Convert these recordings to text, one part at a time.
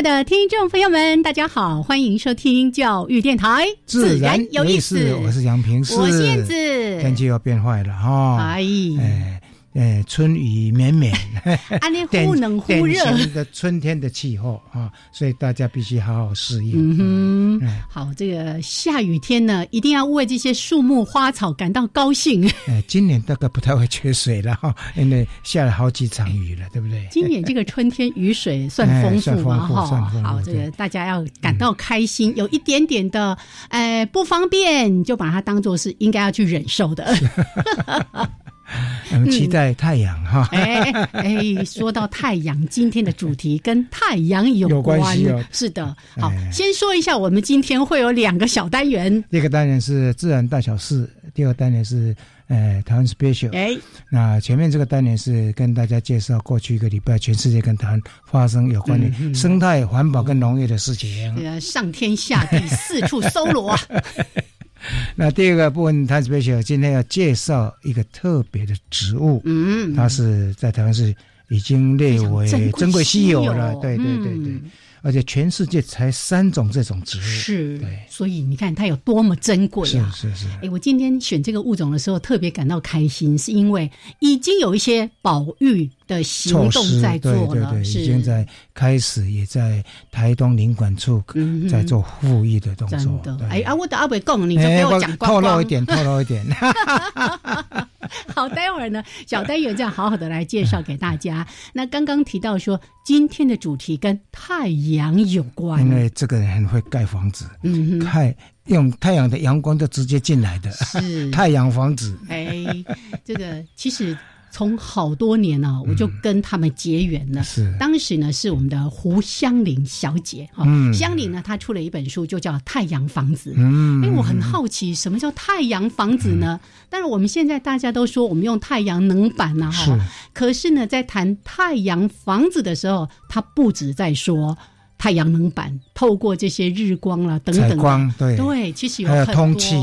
爱的听众朋友们，大家好，欢迎收听教育电台，自然有意思。我是杨平，我是燕子。天气要变坏了哈，哎。哎，春雨绵绵，安尼忽冷忽热的春天的气候啊，所以大家必须好好适应。嗯哼，好，这个下雨天呢，一定要为这些树木花草感到高兴。哎，今年大概不太会缺水了哈，因为下了好几场雨了，对不对？今年这个春天雨水算丰富嘛哈，好，这个大家要感到开心，有一点点的哎不方便，就把它当做是应该要去忍受的。很 期待太阳哈！哎哎，说到太阳，今天的主题跟太阳有关系哦。是的，好，先说一下，我们今天会有两个小单元。第一个单元是自然大小事，第二个单元是呃台湾 special。哎，那前面这个单元是跟大家介绍过去一个礼拜全世界跟台湾发生有关的生态环保跟农业的事情。这个上天下地四处搜罗。那第二个部分，台 special 今天要介绍一个特别的植物，嗯，它是在台湾是已经列为珍贵稀有了，对对对对。而且全世界才三种这种植物，是，对，所以你看它有多么珍贵啊！是是是。哎，我今天选这个物种的时候特别感到开心，是因为已经有一些保育的行动在做了，已经在开始，也在台东领馆处在做复议的动作。真的，哎啊，我的阿伟贡，你就给我讲透露一点，透露一点。好，待会儿呢，小单元这样好好的来介绍给大家。那刚刚提到说，今天的主题跟太阳有关，因为这个人很会盖房子，嗯，太用太阳的阳光就直接进来的，是太阳房子。哎，这个其实。从好多年呢，我就跟他们结缘了。是，当时呢是我们的胡香玲小姐哈，香玲呢她出了一本书，就叫《太阳房子》。嗯，哎，我很好奇，什么叫太阳房子呢？但是我们现在大家都说我们用太阳能板呐，哈，可是呢，在谈太阳房子的时候，他不止在说。太阳能板透过这些日光啦等等，光对。对，其实有还有通气，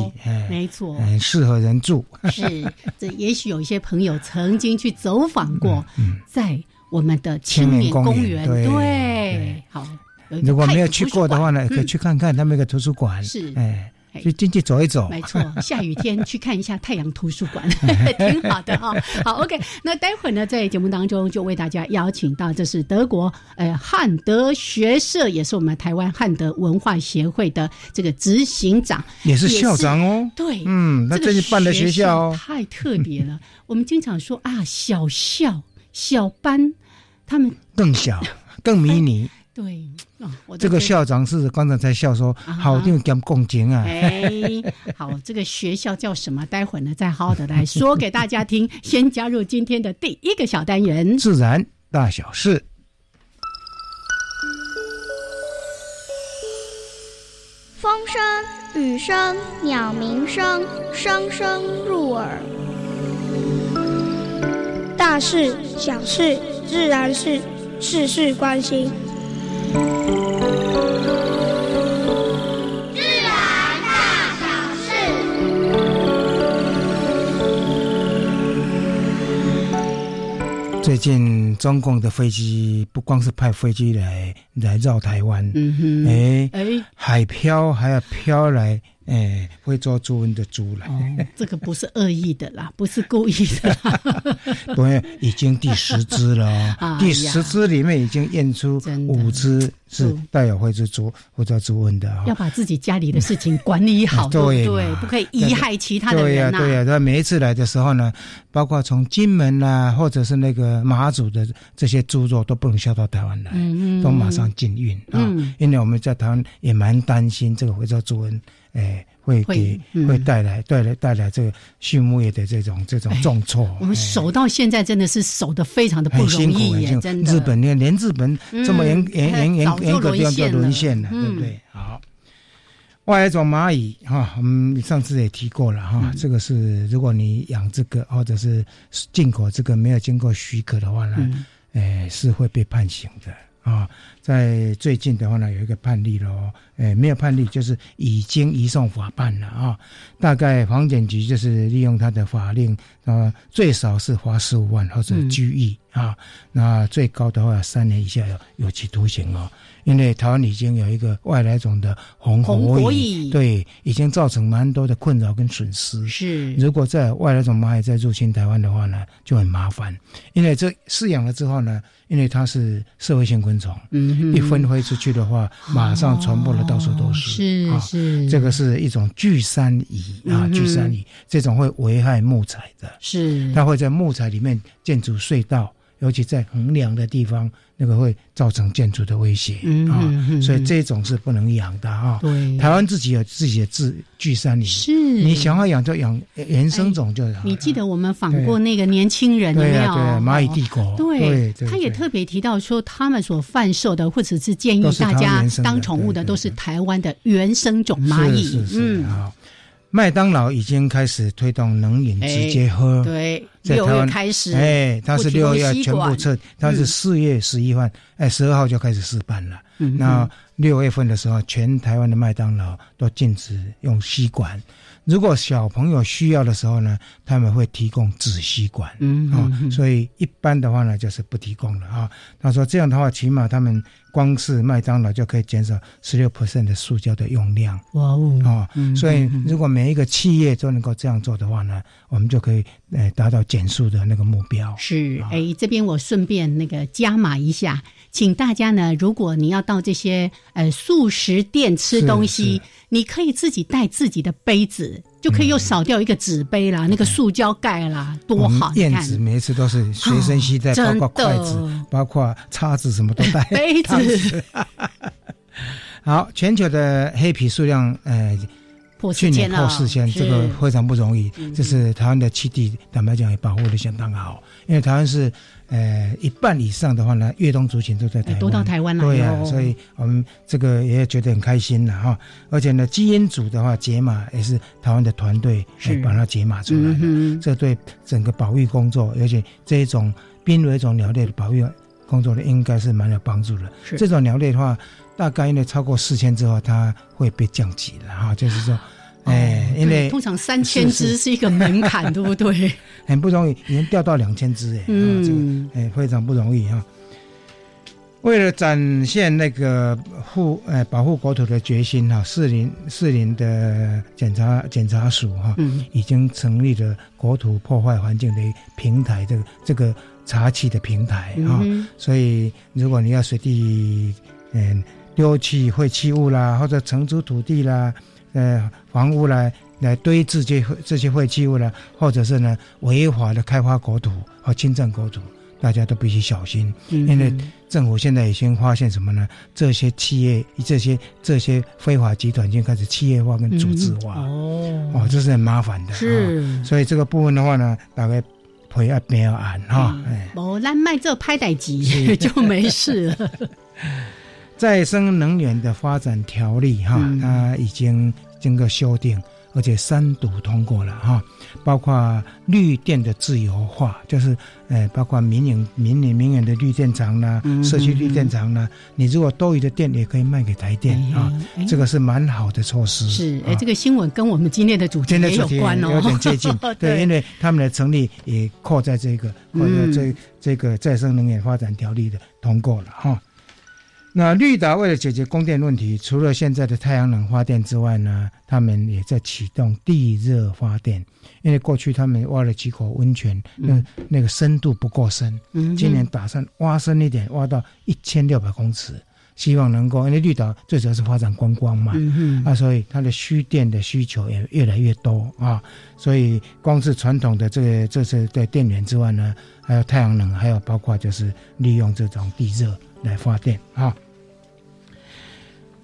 没错，很适合人住。是，这也许有一些朋友曾经去走访过，在我们的青年公园，对，好。如果没有去过的话呢，可以去看看他们一个图书馆，是，哎。就进去走一走，没错。下雨天去看一下太阳图书馆，挺好的哈。好，OK。那待会儿呢，在节目当中就为大家邀请到，这是德国呃汉德学社，也是我们台湾汉德文化协会的这个执行长，也是校长哦。对，嗯，那这是办的学校太特别了。我们经常说啊，小校、小班，他们更小、更迷你。对，这个校长是刚才在笑说，好定兼共情啊。哎，好，这个学校叫什么？待会儿呢，再好好的来说给大家听。先加入今天的第一个小单元：自然大小事。风声、雨声、鸟鸣声，声声入耳。大事、小事、自然是，事事关心。大小事。最近中共的飞机不光是派飞机来来绕台湾，哎，海漂还要漂来哎，会做猪瘟的猪来。这个不是恶意的啦，不是故意的啦。对，已经第十只了，第十只里面已经验出五只是带有非洲猪或者猪瘟的。要把自己家里的事情管理好，对对，不可以贻害其他的人呐。对呀，对呀，他每一次来的时候呢，包括从金门啊，或者是那个马祖的这些猪肉都不能销到台湾来，都马上禁运啊。因为我们在台湾也蛮担心这个会做猪瘟。哎，会给会带来带来带来这个畜牧业的这种这种重挫。我们守到现在真的是守的非常的不容易耶，真的。日本连连日本这么严严严严严格地方都沦陷了，对不对？好，外来种蚂蚁哈，我们上次也提过了哈，这个是如果你养这个或者是进口这个没有经过许可的话呢，哎，是会被判刑的啊。在最近的话呢，有一个判例了，诶，没有判例，就是已经移送法办了啊。大概房检局就是利用他的法令，啊，最少是罚十五万或者拘役啊。那最高的话，三年以下有有期徒刑哦。因为台湾已经有一个外来种的红火蚁，对，已经造成蛮多的困扰跟损失。是，如果在外来种蚂蚁再入侵台湾的话呢，就很麻烦。因为这饲养了之后呢，因为它是社会性昆虫，嗯，一分飞出去的话，马上传播的到处都是。是是，这个是一种巨山蚁啊，巨山蚁这种会危害木材的。是，它会在木材里面建筑隧道，尤其在横梁的地方。那个会造成建筑的威胁啊，所以这种是不能养的啊。对，台湾自己有自己的自聚山里，是你想要养就养原生种就好。你记得我们访过那个年轻人有没有？对蚂蚁帝国。对，他也特别提到说，他们所贩售的或者是建议大家当宠物的，都是台湾的原生种蚂蚁。嗯，好。麦当劳已经开始推动冷饮直接喝，对，六月开始，哎，他是六月全部撤，他是四月十一号，哎，十二号就开始试办了。那六月份的时候，全台湾的麦当劳都禁止用吸管。如果小朋友需要的时候呢，他们会提供纸吸管，嗯啊，所以一般的话呢，就是不提供了啊。他说这样的话，起码他们光是麦当劳就可以减少十六 percent 的塑胶的用量。哇哦啊，所以如果每一个企业都能够这样做的话呢，我们就可以呃达到减速的那个目标。是，哎，这边我顺便那个加码一下，请大家呢，如果你要到这些呃素食店吃东西。你可以自己带自己的杯子，就可以又少掉一个纸杯啦，那个塑胶盖啦，多好！燕子每一次都是随身携带，包括筷子、包括叉子，什么都带。杯子。好，全球的黑皮数量，呃。去年破四千，这个非常不容易。这是台湾的栖地，坦白讲也保护的相当好。因为台湾是，呃，一半以上的话呢，越冬族群都在台湾，都到台湾了。对啊，所以我们这个也觉得很开心了哈。而且呢，基因组的话解码也是台湾的团队来把它解码出来的。这对整个保育工作，而且这一种濒危种鸟类的保育工作呢，应该是蛮有帮助的。这种鸟类的话。大概呢超过四千之后，它会被降级了哈，就是说，哎，因为通常三千只是一个门槛，对不对？很不容易，已经掉到两千只哎，嗯，哎，非常不容易哈。为了展现那个护哎保护国土的决心哈，四林四林的检查检查署哈，已经成立了国土破坏环境的平台，这个这个查起的平台哈，所以如果你要随地嗯。丢弃废弃物啦，或者承租土地啦，呃，房屋啦来堆置这这些废弃物啦，或者是呢违法的开发国土和侵占国土，大家都必须小心，因为政府现在已经发现什么呢？这些企业、这些这些非法集团已经开始企业化跟组织化，哦，哦，这是很麻烦的，是，所以这个部分的话呢，大概会要没有按哈，哎，哦，那卖这拍代机 就没事了。再生能源的发展条例哈，它已经经过修订，而且三读通过了哈。包括绿电的自由化，就是呃，包括民营、民营、民营的绿电厂啦，社区绿电厂啦，你如果多余的电也可以卖给台电啊，这个是蛮好的措施。是，哎，这个新闻跟我们今天的主题也有关哦，有点接近。对，因为他们的成立也扣在这个，或者这这个再生能源发展条例的通过了哈。那绿岛为了解决供电问题，除了现在的太阳能发电之外呢，他们也在启动地热发电。因为过去他们挖了几口温泉，那那个深度不够深，今年打算挖深一点，挖到一千六百公尺，希望能够。因为绿岛最主要是发展观光嘛，啊，所以它的需电的需求也越来越多啊。所以光是传统的这个这些的电源之外呢，还有太阳能，还有包括就是利用这种地热来发电啊。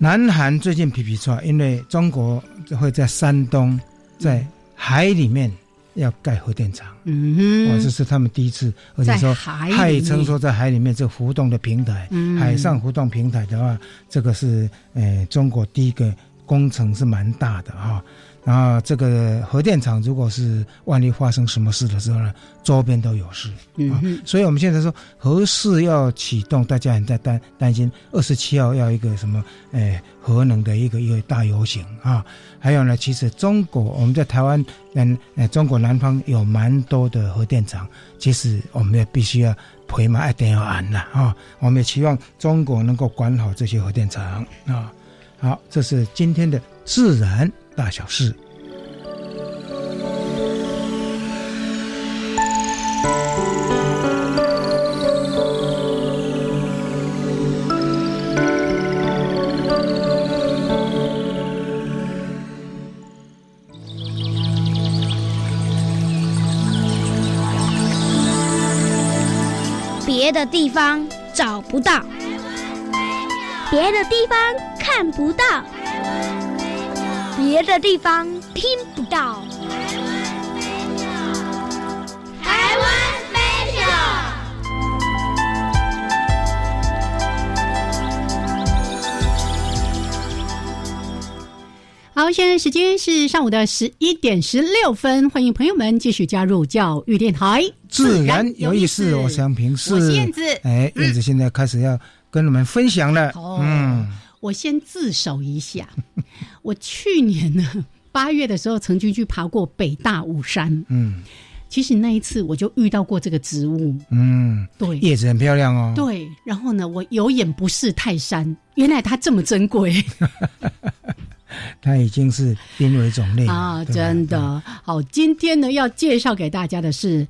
南韩最近皮皮错，因为中国会在山东，在海里面要盖核电厂，嗯哼，这是他们第一次，而且说海称说在海里面这浮动的平台，海上浮动平台的话，这个是呃中国第一个工程是蛮大的哈。然后这个核电厂，如果是万一发生什么事的时候呢，周边都有事啊。所以我们现在说核试要启动，大家很在担担心。二十七号要一个什么？诶，核能的一个一个大游行啊。还有呢，其实中国我们在台湾，嗯，呃，中国南方有蛮多的核电厂。其实我们也必须要陪嘛，一定要安了啊。我们也希望中国能够管好这些核电厂啊。好，这是今天的自然。大小事。别的地方找不到，别的地方看不到。别的地方听不到。台湾 special。好，现在时间是上午的十一点十六分，欢迎朋友们继续加入教育电台。自然有意思，我想平视。我是燕子，哎，燕子现在开始要跟你们分享了。嗯。我先自首一下，我去年呢八月的时候曾经去爬过北大武山。嗯，其实那一次我就遇到过这个植物。嗯，对，叶子很漂亮哦。对，然后呢，我有眼不识泰山，原来它这么珍贵。它已经是濒危种类啊！真的好，今天呢要介绍给大家的是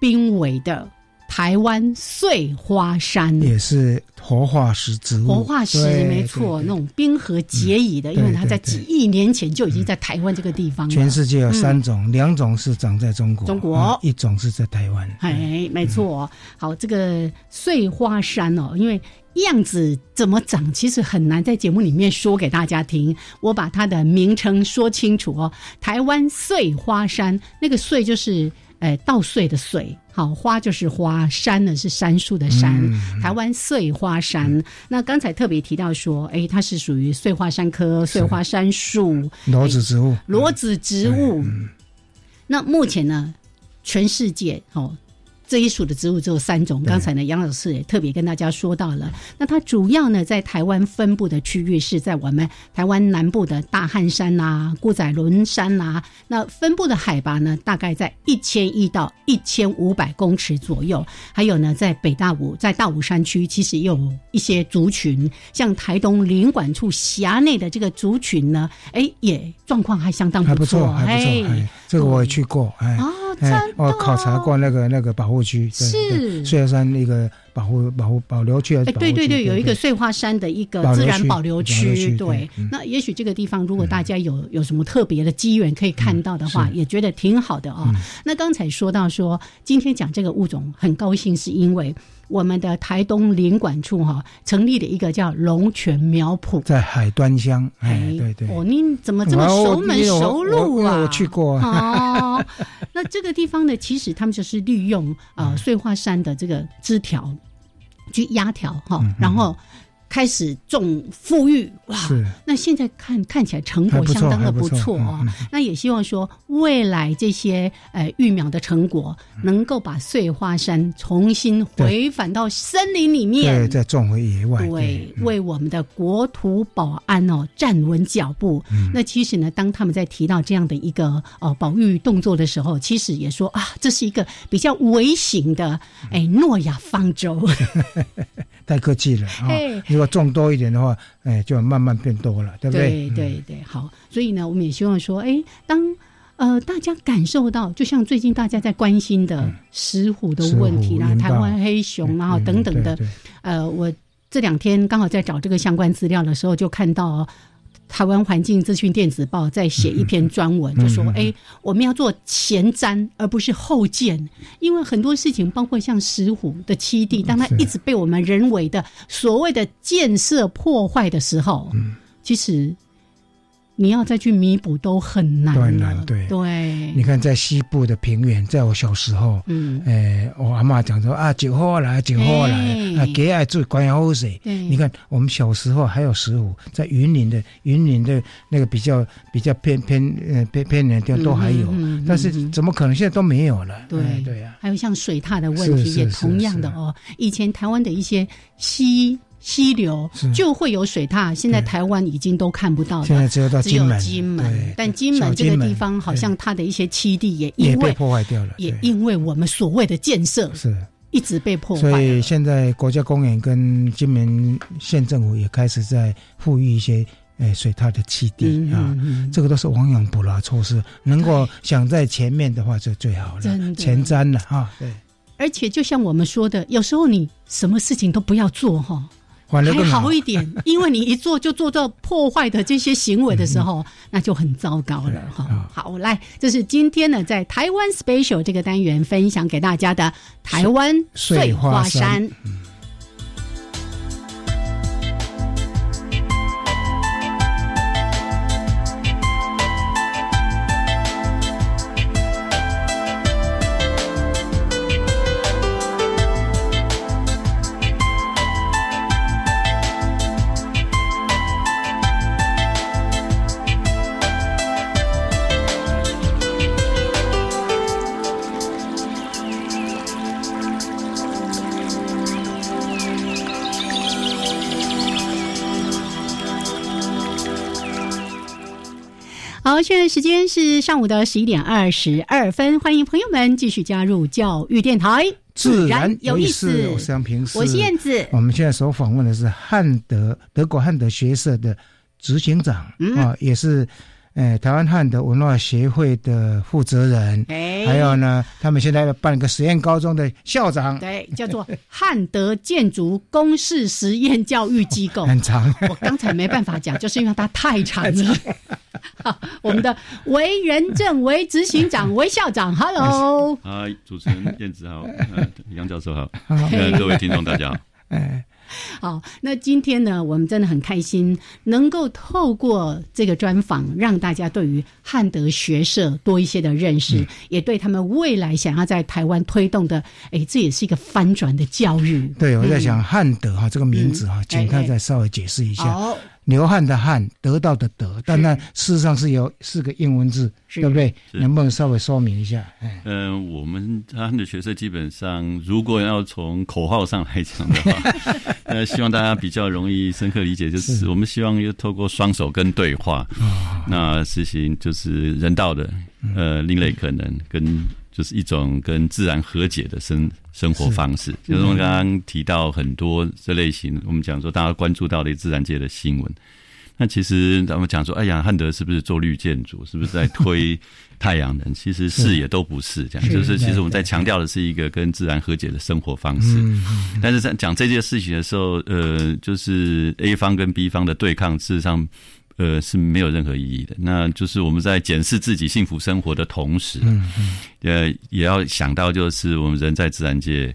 濒危的。台湾碎花山也是活化石植物，活化石没错，那种冰河结蚁的，因为它在几亿年前就已经在台湾这个地方。全世界有三种，两种是长在中国，中国一种是在台湾。哎，没错。好，这个碎花山哦，因为样子怎么长，其实很难在节目里面说给大家听。我把它的名称说清楚哦，台湾碎花山，那个碎就是。哎，稻穗的穗，好花就是花，山呢是杉树的山。台湾碎花山，那刚才特别提到说，哎，它是属于碎花山科碎花杉树裸子植物。裸子植物。那目前呢，全世界哦。这一属的植物只有三种。刚才呢，杨老师也特别跟大家说到了。那它主要呢，在台湾分布的区域是在我们台湾南部的大汉山呐、孤仔仑山呐。那分布的海拔呢，大概在一千一到一千五百公尺左右。还有呢，在北大武，在大武山区，其实也有一些族群，像台东林管处辖内的这个族群呢，哎，也状况还相当不错，还不错。哎，这个我也去过，哎，我考察过那个那个保护。区是碎花山那个保护保护保留区，哎，对对对，有一个碎花山的一个自然保留区，对。那也许这个地方，如果大家有有什么特别的机缘可以看到的话，也觉得挺好的啊。那刚才说到说，今天讲这个物种，很高兴是因为。我们的台东林管处哈成立了一个叫龙泉苗圃，在海端乡。哎，对对。哦，您怎么这么熟门熟路啊？我去过。哦，那这个地方呢，其实他们就是利用啊碎花山的这个枝条去压条哈，然后。开始种富裕哇！那现在看看起来成果相当的不错哦。那也希望说未来这些呃育苗的成果能够把碎花山重新回返到森林里面，对，再种回野外，对，为我们的国土保安哦站稳脚步。那其实呢，当他们在提到这样的一个呃保育动作的时候，其实也说啊，这是一个比较微型的哎诺亚方舟。太客气了啊！如果种多一点的话，哎，就慢慢变多了，对不对？对对对，好。所以呢，我们也希望说，哎，当呃大家感受到，就像最近大家在关心的石虎的问题啦，台湾黑熊然后等等的，呃，我这两天刚好在找这个相关资料的时候，就看到。台湾环境资讯电子报在写一篇专文，就说：“哎，我们要做前瞻，而不是后建，因为很多事情，包括像石虎的七地，当它一直被我们人为的所谓的建设破坏的时候，其实。”你要再去弥补都很难，很难对对。你看，在西部的平原，在我小时候，嗯，诶，我阿妈讲说啊，酒喝来，酒喝来，啊，给爱住关阳湖水。你看，我们小时候还有石虎，在云林的云林的那个比较比较偏偏呃偏偏远的地方都还有，但是怎么可能现在都没有了？对对呀。还有像水獭的问题也同样的哦，以前台湾的一些溪。溪流就会有水獭，现在台湾已经都看不到了。现在只有到金门，金门，但金门这个地方好像它的一些栖地也因为破坏掉了，也因为我们所谓的建设是一直被破坏。所以现在国家公园跟金门县政府也开始在富裕一些诶水獭的栖地啊，这个都是亡羊补牢措施。能够想在前面的话就最好了，前瞻了哈。对，而且就像我们说的，有时候你什么事情都不要做哈。还好一点，因为你一做就做到破坏的这些行为的时候，那就很糟糕了哈。好，来，这是今天呢在台湾 Special 这个单元分享给大家的台湾碎花山。好，现在时间是上午的十一点二十二分，欢迎朋友们继续加入教育电台，自然有意思。我是杨平，我是燕子。我们现在所访问的是汉德德国汉德学社的执行长啊，也是。哎，台湾汉德文化协会的负责人，哎，还有呢，他们现在要办一个实验高中的校长，对，叫做汉德建筑公式实验教育机构，很长，我刚才没办法讲，就是因为它太长了。好，我们的韦仁正韦执行长韦校长，Hello，嗨，主持人燕子好，杨教授好，各位听众大家好，哎。好，那今天呢，我们真的很开心，能够透过这个专访，让大家对于汉德学社多一些的认识，也对他们未来想要在台湾推动的，哎，这也是一个翻转的教育。对，我在想汉德哈这个名字哈，请他再稍微解释一下。流汗的汗，得到的得，但那事实上是有四个英文字，对不对？能不能稍微说明一下？嗯，我们他的学生基本上，如果要从口号上来讲的话，呃，希望大家比较容易深刻理解，就是我们希望又透过双手跟对话，那实行就是人道的，呃，另类可能跟。就是一种跟自然和解的生生活方式。就是我们刚刚提到很多这类型，我们讲说大家关注到的自然界的新闻。那其实咱们讲说，哎呀，汉德是不是做绿建筑？是不是在推太阳能？其实是也都不是这样。就是其实我们在强调的是一个跟自然和解的生活方式。但是在讲这件事情的时候，呃，就是 A 方跟 B 方的对抗，事实上。呃，是没有任何意义的。那就是我们在检视自己幸福生活的同时，呃，也要想到，就是我们人在自然界。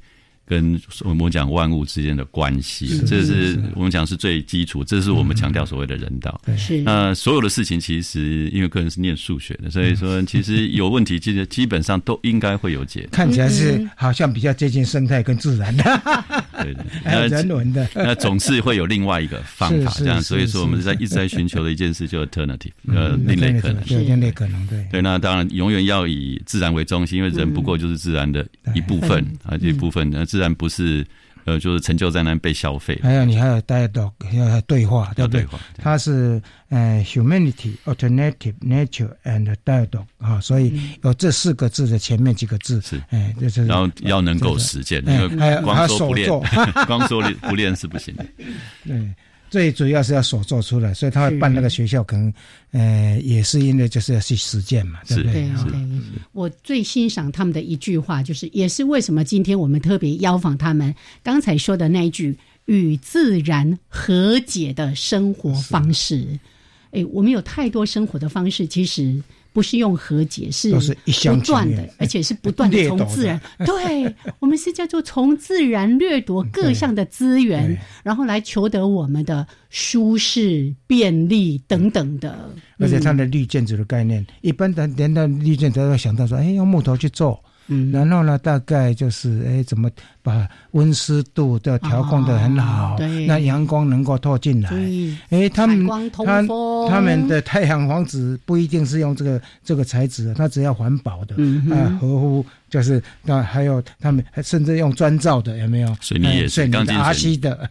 跟我们讲万物之间的关系，这是我们讲是最基础，这是我们强调所谓的人道。是那所有的事情，其实因为个人是念数学的，所以说 其实有问题，其实基本上都应该会有解。看起来是好像比较接近生态跟自然的，对的，还有人伦的。那总是会有另外一个方法，这样。所以说我们在一直在寻求的一件事，就 alternative，呃，另类可能，另类可能，对。对，那当然永远要以自然为中心，因为人不过就是自然的一部分啊，这一部分，那。自然不是，呃，就是成就在那被消费。还有你还有 dialogue 要对话，对不对？它是呃 humanity alternative nature and dialogue 啊，所以有这四个字的前面几个字是哎，就是然后要能够实践，因为光说不练，光说不练是不行的。对。最主要是要所做出来，所以他会办那个学校，可能呃也是因为就是要去实践嘛，对不对？对对。我最欣赏他们的一句话，就是也是为什么今天我们特别邀访他们。刚才说的那一句“与自然和解的生活方式”，哎，我们有太多生活的方式，其实。不是用和解，是不断的，而且是不断的从自然。对我们是叫做从自然掠夺各项的资源，然后来求得我们的舒适、便利等等的。而且它的绿建筑的概念，一般的连到绿建都要想到说，哎，用木头去做。嗯，然后呢，大概就是哎，怎么把温湿度都调控的很好？对，那阳光能够透进来。哎，他们他他们的太阳房子不一定是用这个这个材质，它只要环保的，啊，合乎就是那还有他们还甚至用砖造的，有没有？水泥也是，钢筋水泥的。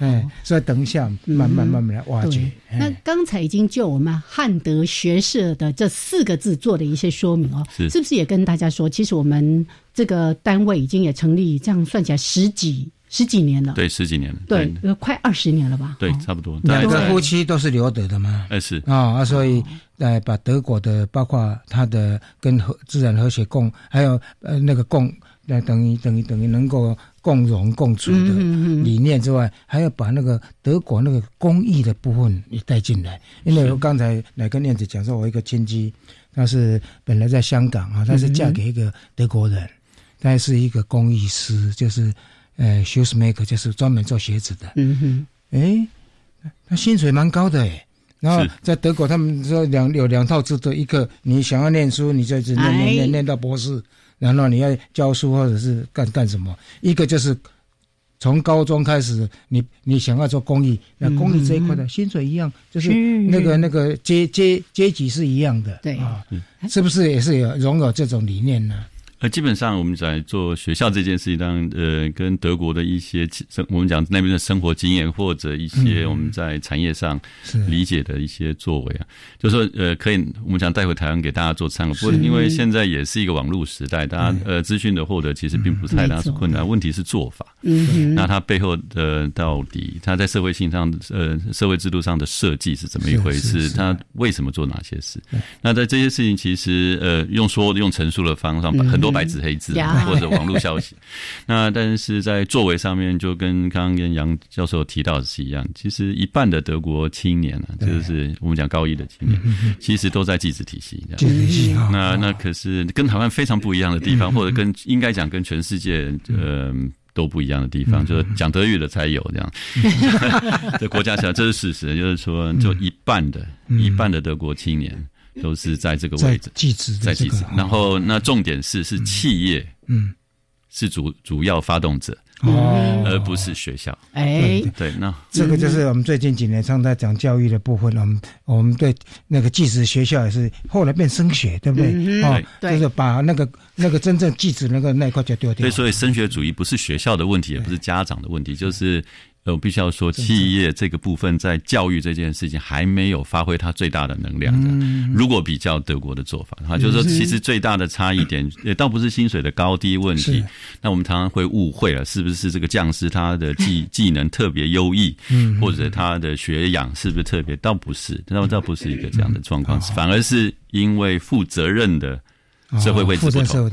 哎，所以等一下，慢慢慢慢来挖掘。那刚才已经就我们汉德学社的这四个字做了一些说明哦，是不是也跟大家说，其实我们这个单位已经也成立，这样算起来十几十几年了。对，十几年了。对，快二十年了吧？对，差不多。两个夫妻都是留德的吗？哎，是啊，所以呃，把德国的，包括它的跟和自然和谐共，还有呃那个共，那等于等于等于能够。共荣共处的理念之外，还要把那个德国那个公益的部分也带进来。因为我刚才来跟念子讲说，我一个亲戚，她是本来在香港啊，她是嫁给一个德国人，她是一个工艺师，就是呃，shoes maker，就是专门做鞋子的。嗯哼，哎，他薪水蛮高的哎。然后在德国，他们说两有两套制度，一个你想要念书，你就一直念念念念到博士。然后你要教书或者是干干什么？一个就是从高中开始，你你想要做公益，那公益这一块的薪水一样，就是那个那个阶阶阶级是一样的，对啊，是不是也是有拥有这种理念呢？呃，基本上我们在做学校这件事情，当然，呃，跟德国的一些生，我们讲那边的生活经验，或者一些我们在产业上理解的一些作为啊，就说，呃，可以我们想带回台湾给大家做参考。不过，因为现在也是一个网络时代，大家呃资讯的获得其实并不太大是困难，问题是做法。嗯，那它背后的到底，它在社会性上，呃，社会制度上的设计是怎么一回事？它为什么做哪些事？那在这些事情，其实呃，用说用陈述的方式，很多。白纸黑字或者网络消息，那但是在作为上面就跟刚刚跟杨教授提到的是一样，其实一半的德国青年呢，就是我们讲高一的青年，其实都在寄子体系。那那可是跟台湾非常不一样的地方，或者跟应该讲跟全世界呃都不一样的地方，就是讲德语的才有这样。这国家上这是事实，就是说就一半的一半的德国青年。都是在这个位置，在机制，然后那重点是是企业，嗯，是主主要发动者哦，而不是学校。哎，对，那这个就是我们最近几年常在讲教育的部分。我们我们对那个技职学校也是后来变升学，对不对？哦，就是把那个那个真正技职那个那一块就丢掉。对，所以升学主义不是学校的问题，也不是家长的问题，就是。我必须要说，企业这个部分在教育这件事情还没有发挥它最大的能量的。如果比较德国的做法，哈，就是说，其实最大的差异点也倒不是薪水的高低问题。那我们常常会误会了，是不是这个匠师他的技 技能特别优异，或者他的学养是不是特别？倒不是，倒倒不是一个这样的状况，反而是因为负责任的社会位置不同，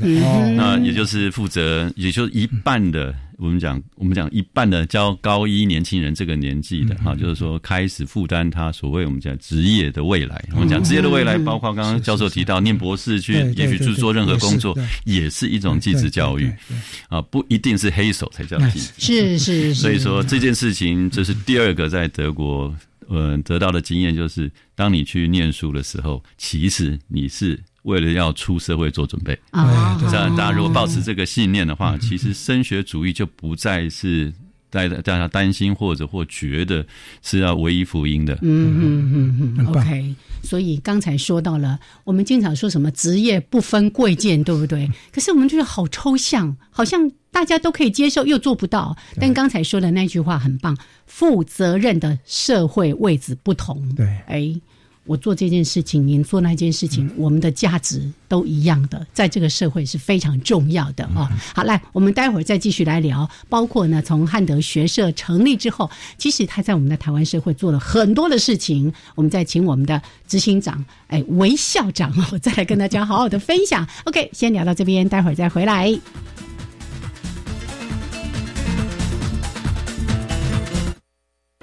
那也就是负责，也就是一半的。我们讲，我们讲一半的教高一年轻人这个年纪的哈，就是说开始负担他所谓我们讲职业的未来。我们讲职业的未来，包括刚刚教授提到念博士去，也许去做任何工作，也是一种继职教育啊，不一定是黑手才叫继职。是是。所以说这件事情，这是第二个在德国嗯得到的经验，就是当你去念书的时候，其实你是。为了要出社会做准备啊，这样大家如果保持这个信念的话，其实升学主义就不再是大大家担心或者或觉得是要唯一福音的。嗯嗯嗯嗯，OK。所以刚才说到了，我们经常说什么职业不分贵贱，对不对？可是我们觉得好抽象，好像大家都可以接受，又做不到。但刚才说的那句话很棒，负责任的社会位置不同。对，哎。我做这件事情，您做那件事情，我们的价值都一样的，在这个社会是非常重要的啊！好，来，我们待会儿再继续来聊，包括呢，从汉德学社成立之后，其实他在我们的台湾社会做了很多的事情。我们再请我们的执行长，哎，韦校长我，再来跟大家好好的分享。OK，先聊到这边，待会儿再回来。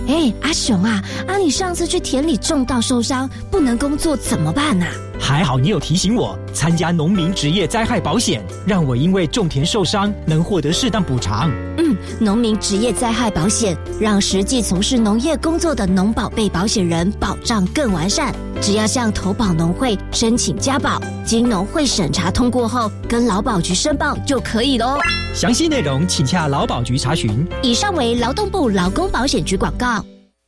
哎，阿雄啊，啊，你上次去田里种稻受伤，不能工作怎么办啊？还好你有提醒我参加农民职业灾害保险，让我因为种田受伤能获得适当补偿。嗯，农民职业灾害保险让实际从事农业工作的农保被保险人保障更完善。只要向投保农会申请加保，经农会审查通过后，跟劳保局申报就可以喽。详细内容请洽劳保局查询。以上为劳动部劳工保险局广告。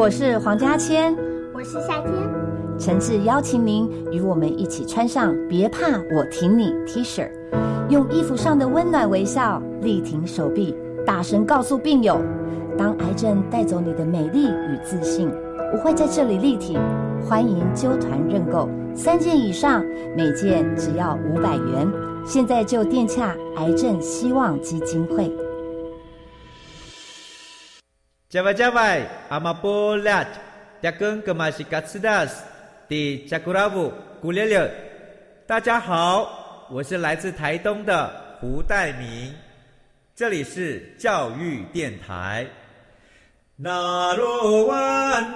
我是黄家千，我是夏天，诚挚邀请您与我们一起穿上“别怕，我挺你 ”T 恤，用衣服上的温暖微笑力挺手臂，大声告诉病友。当癌症带走你的美丽与自信，我会在这里力挺，欢迎揪团认购，三件以上，每件只要五百元。现在就电洽癌症希望基金会。加外加外，阿玛波拉，扎根格玛西卡斯达斯，迪加古拉布古列列。大家好，我是来自台东的胡代明，这里是教育电台。那罗哇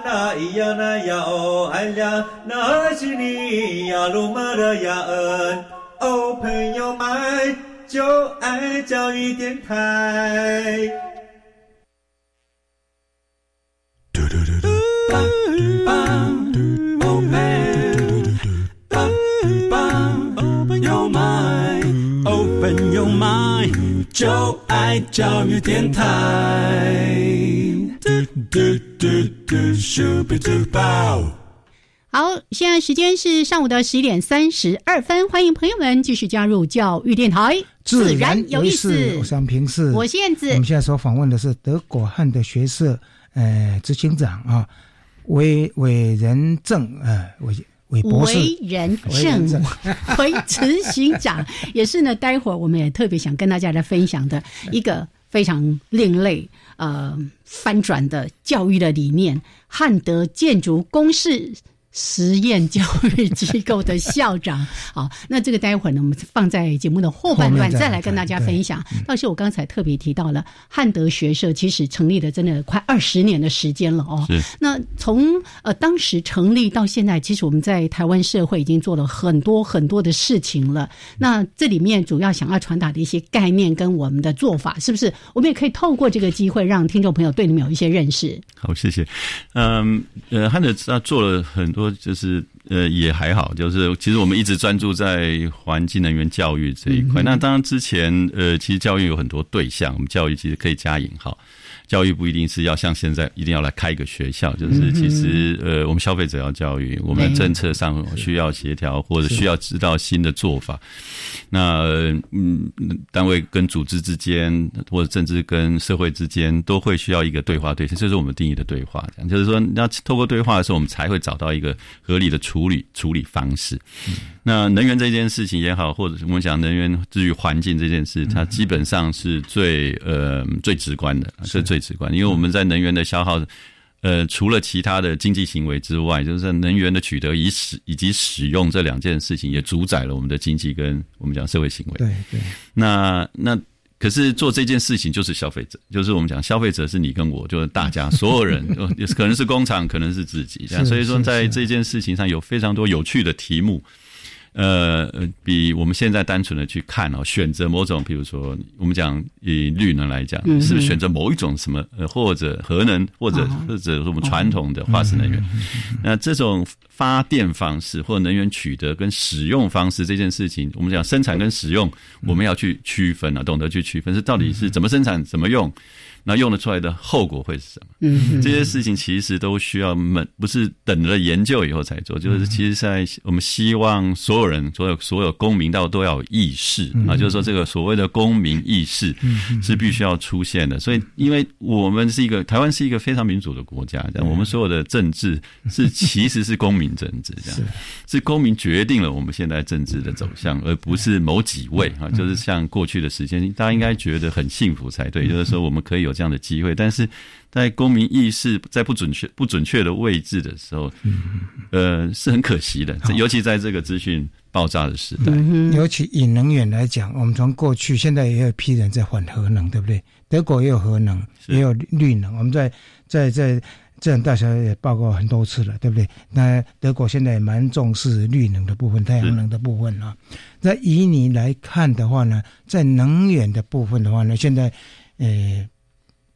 那咿呀那呀哦哎呀，那是你呀鲁玛的呀恩哦，朋友们就爱教育电台。嘟嘟嘟嘟，棒嘟棒，Open your mind，Open your mind，就爱教育电台。好，现在时间是上午的十一点三十二分，欢迎朋友们继续加入教育电台，自然有意思。我是平视，我是燕子。我们现在所访问的是德国汉的学社呃执行长啊，韦韦仁正呃为为博士，为人正 为执行长，也是呢。待会儿我们也特别想跟大家来分享的一个非常另类。呃，翻转的教育的理念，汉德建筑公式。实验教育机构的校长，好，那这个待会儿呢，我们放在节目的后半段再来跟大家分享。倒是我刚才特别提到了汉德学社，其实成立的真的快二十年的时间了哦。那从呃当时成立到现在，其实我们在台湾社会已经做了很多很多的事情了。那这里面主要想要传达的一些概念跟我们的做法，是不是我们也可以透过这个机会，让听众朋友对你们有一些认识？好，谢谢。嗯，呃，汉德他做了很多。就是呃也还好，就是其实我们一直专注在环境能源教育这一块。那当然之前呃，其实教育有很多对象，我们教育其实可以加引号。教育不一定是要像现在一定要来开一个学校，就是其实呃，我们消费者要教育，我们的政策上需要协调，或者需要知道新的做法。那嗯，单位跟组织之间，或者政治跟社会之间，都会需要一个对话对象，这是我们定义的对话。这样就是说，要透过对话的时候，我们才会找到一个合理的处理处理方式。那能源这件事情也好，或者是我们讲能源至于环境这件事，它基本上是最呃最直观的，是最直观。因为我们在能源的消耗，呃，除了其他的经济行为之外，就是能源的取得以使以及使用这两件事情，也主宰了我们的经济跟我们讲社会行为。对对。那那。可是做这件事情就是消费者，就是我们讲消费者是你跟我，就是大家所有人，也可能是工厂，可能是自己这样。所以说，在这件事情上有非常多有趣的题目。呃，比我们现在单纯的去看哦，选择某种，比如说我们讲以绿能来讲，是不是选择某一种什么，呃，或者核能，或者或者我们传统的化石能源？那这种发电方式或能源取得跟使用方式这件事情，我们讲生产跟使用，我们要去区分啊，懂得去区分是到底是怎么生产，怎么用。那用得出来的后果会是什么？嗯，这些事情其实都需要们不是等着研究以后才做，就是其实在我们希望所有人所有所有公民到都要有意识啊，就是说这个所谓的公民意识是必须要出现的。所以，因为我们是一个台湾是一个非常民主的国家，这样我们所有的政治是其实是公民政治，这样是公民决定了我们现在政治的走向，而不是某几位啊。就是像过去的时间，大家应该觉得很幸福才对，就是说我们可以有。这样的机会，但是在公民意识在不准确、不准确的位置的时候，呃，是很可惜的。尤其在这个资讯爆炸的时代，尤其以能源来讲，我们从过去现在也有批人在反核能，对不对？德国也有核能，也有绿能。我们在在在这样大学也报告很多次了，对不对？那德国现在也蛮重视绿能的部分、太阳能的部分啊。那以你来看的话呢，在能源的部分的话呢，现在呃。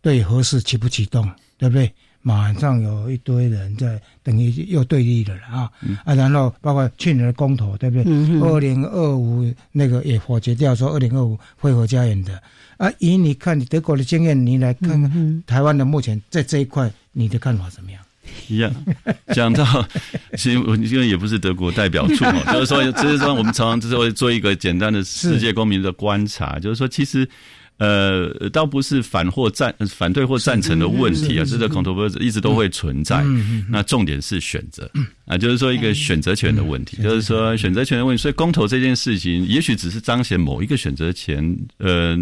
对何事启不启动，对不对？马上有一堆人在等于又对立的了啊啊！然后包括去年的公投，对不对？二零二五那个也否决掉，说二零二五会合家园的啊。以你看你德国的经验，你来看看台湾的目前在这一块，你的看法怎么样？一样讲到，其实我因为也不是德国代表处嘛，就是说，就是说，我们常常就是会做一个简单的世界公民的观察，就是说，其实。呃，倒不是反或赞、反对或赞成的问题啊，这个 controversy 一直都会存在。那重点是选择啊，就是说一个选择权的问题，就是说选择权的问题。所以公投这件事情，也许只是彰显某一个选择权，呃。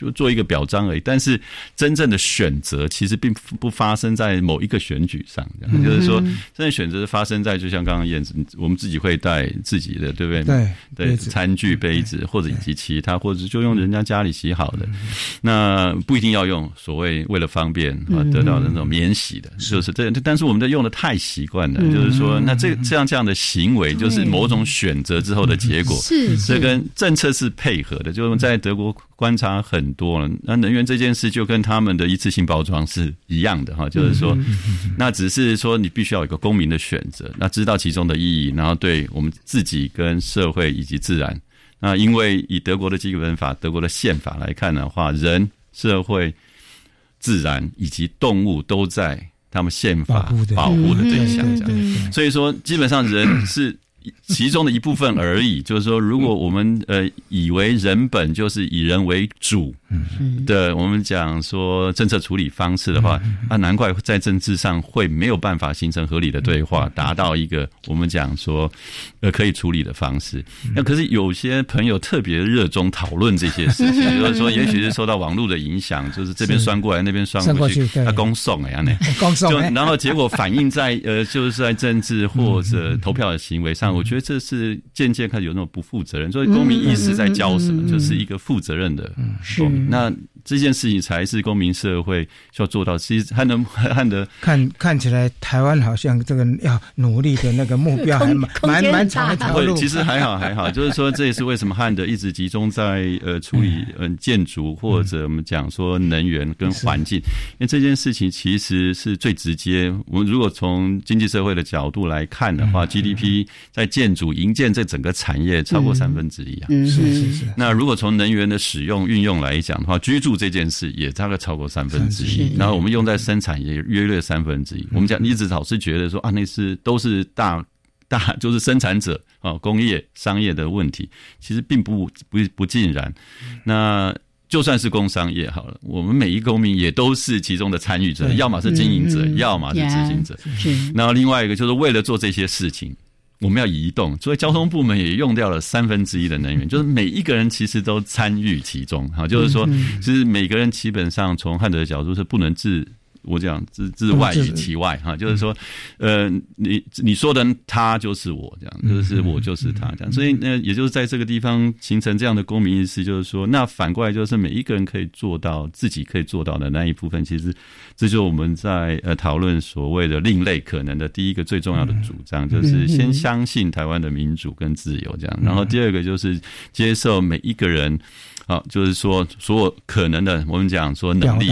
就做一个表彰而已，但是真正的选择其实并不发生在某一个选举上，就是说，真正选择发生在就像刚刚燕子，我们自己会带自己的，对不对？对对，餐具、杯子或者以及其他，或者就用人家家里洗好的，那不一定要用所谓为了方便啊得到的那种免洗的，就是这。但是我们在用的太习惯了，就是说，那这这样这样的行为就是某种选择之后的结果，是这跟政策是配合的，就是在德国。观察很多了，那能源这件事就跟他们的一次性包装是一样的哈，就是说，那只是说你必须要有一个公民的选择，那知道其中的意义，然后对我们自己跟社会以及自然，那因为以德国的基本法、德国的宪法来看的话，人、社会、自然以及动物都在他们宪法保护的对象，这样，所以说基本上人是。其中的一部分而已，就是说，如果我们呃以为人本就是以人为主的，我们讲说政策处理方式的话，那，难怪在政治上会没有办法形成合理的对话，达到一个我们讲说呃可以处理的方式。那可是有些朋友特别热衷讨论这些事情，就是说，也许是受到网络的影响，就是这边酸过来，那边酸过去，他公送哎呀那，就然后结果反映在呃就是在政治或者投票的行为上。我觉得这是渐渐开始有那种不负责任，所以公民意识在教什么，就是一个负责任的公民。那。这件事情才是公民社会需要做到。其实汉德汉德看看起来，台湾好像这个要努力的那个目标还蛮蛮蛮长的路。其实还好还好，就是说这也是为什么汉德一直集中在呃处理嗯建筑或者我们讲说能源跟环境，因为这件事情其实是最直接。我们如果从经济社会的角度来看的话，GDP 在建筑营建这整个产业超过三分之一啊。是是是。那如果从能源的使用运用来讲的话，居住这件事也大概超过三分之一，然后我们用在生产也约略三分之一。我们讲一直老是觉得说啊，那是都是大 大就是生产者啊，工业商业的问题，其实并不不不尽然。那就算是工商业好了，我们每一个公民也都是其中的参与者，要么是经营者，要么是执行者。然后另外一个就是为了做这些事情。我们要移动，所以交通部门也用掉了三分之一的能源，就是每一个人其实都参与其中。哈，就是说，其实每个人基本上从汉德的角度是不能自我讲之之外与其外哈，就是说，呃，你你说的他就是我这样，就是我就是他这样，所以那，也就是在这个地方形成这样的公民意识，就是说，那反过来就是每一个人可以做到自己可以做到的那一部分，其实这就是我们在呃讨论所谓的另类可能的第一个最重要的主张，就是先相信台湾的民主跟自由这样，然后第二个就是接受每一个人。好，就是说，所有可能的，我们讲说能力，